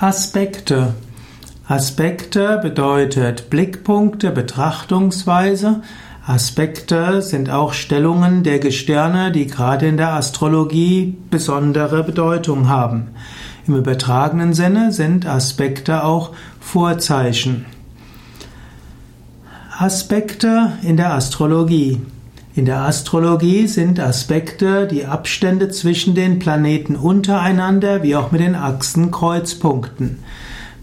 Aspekte. Aspekte bedeutet Blickpunkte, Betrachtungsweise. Aspekte sind auch Stellungen der Gestirne, die gerade in der Astrologie besondere Bedeutung haben. Im übertragenen Sinne sind Aspekte auch Vorzeichen. Aspekte in der Astrologie. In der Astrologie sind Aspekte die Abstände zwischen den Planeten untereinander wie auch mit den Achsenkreuzpunkten.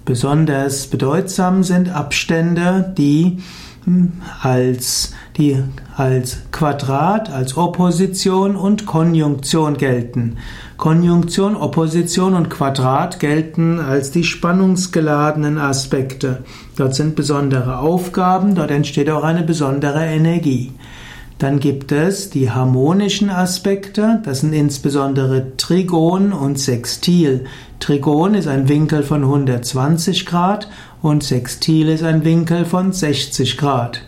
Besonders bedeutsam sind Abstände, die hm, als, die als Quadrat, als Opposition und Konjunktion gelten. Konjunktion, Opposition und Quadrat gelten als die spannungsgeladenen Aspekte. Dort sind besondere Aufgaben, dort entsteht auch eine besondere Energie. Dann gibt es die harmonischen Aspekte, das sind insbesondere Trigon und Sextil. Trigon ist ein Winkel von 120 Grad und Sextil ist ein Winkel von 60 Grad.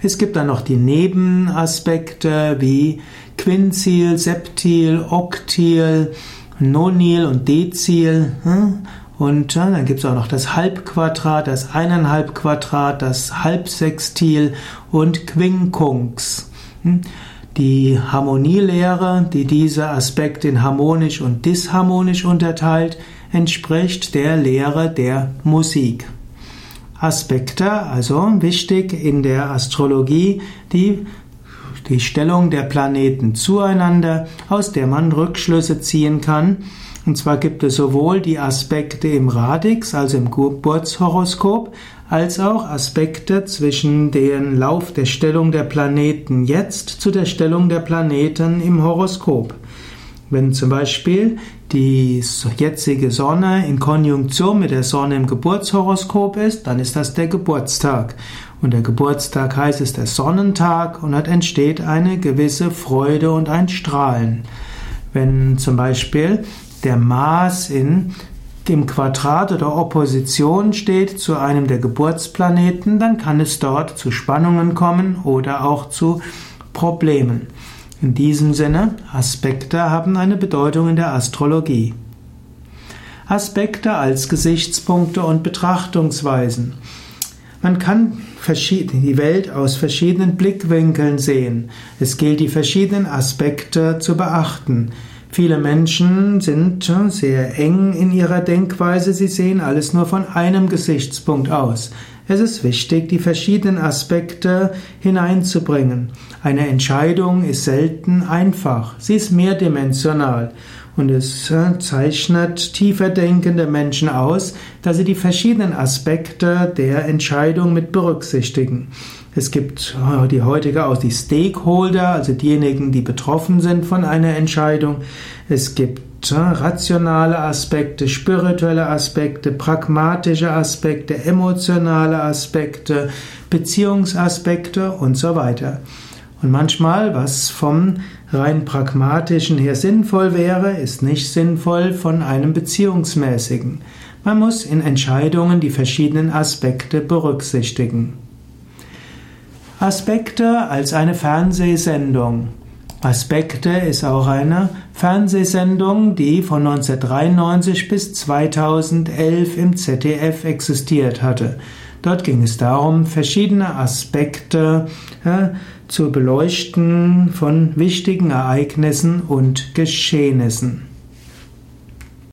Es gibt dann noch die Nebenaspekte wie Quintil, Septil, Oktil, Nonil und Dezil. Hm? Und dann gibt es auch noch das Halbquadrat, das Eineinhalbquadrat, das Halbsextil und Quincunx. Die Harmonielehre, die diese Aspekte in harmonisch und disharmonisch unterteilt, entspricht der Lehre der Musik. Aspekte, also wichtig in der Astrologie, die die Stellung der Planeten zueinander, aus der man Rückschlüsse ziehen kann. Und zwar gibt es sowohl die Aspekte im Radix, also im Geburtshoroskop, als auch Aspekte zwischen dem Lauf der Stellung der Planeten jetzt zu der Stellung der Planeten im Horoskop. Wenn zum Beispiel die jetzige Sonne in Konjunktion mit der Sonne im Geburtshoroskop ist, dann ist das der Geburtstag. Und der Geburtstag heißt es der Sonnentag und dort entsteht eine gewisse Freude und ein Strahlen. Wenn zum Beispiel der Mars in im Quadrat oder Opposition steht zu einem der Geburtsplaneten, dann kann es dort zu Spannungen kommen oder auch zu Problemen. In diesem Sinne, Aspekte haben eine Bedeutung in der Astrologie. Aspekte als Gesichtspunkte und Betrachtungsweisen. Man kann die Welt aus verschiedenen Blickwinkeln sehen. Es gilt, die verschiedenen Aspekte zu beachten. Viele Menschen sind sehr eng in ihrer Denkweise, sie sehen alles nur von einem Gesichtspunkt aus. Es ist wichtig, die verschiedenen Aspekte hineinzubringen. Eine Entscheidung ist selten einfach, sie ist mehrdimensional und es zeichnet tiefer denkende Menschen aus, dass sie die verschiedenen Aspekte der Entscheidung mit berücksichtigen. Es gibt äh, die heutige auch die Stakeholder, also diejenigen, die betroffen sind von einer Entscheidung. Es gibt äh, rationale Aspekte, spirituelle Aspekte, pragmatische Aspekte, emotionale Aspekte, Beziehungsaspekte und so weiter. Und manchmal, was vom rein pragmatischen her sinnvoll wäre, ist nicht sinnvoll von einem beziehungsmäßigen. Man muss in Entscheidungen die verschiedenen Aspekte berücksichtigen. Aspekte als eine Fernsehsendung. Aspekte ist auch eine Fernsehsendung, die von 1993 bis 2011 im ZDF existiert hatte. Dort ging es darum, verschiedene Aspekte ja, zu beleuchten von wichtigen Ereignissen und Geschehnissen.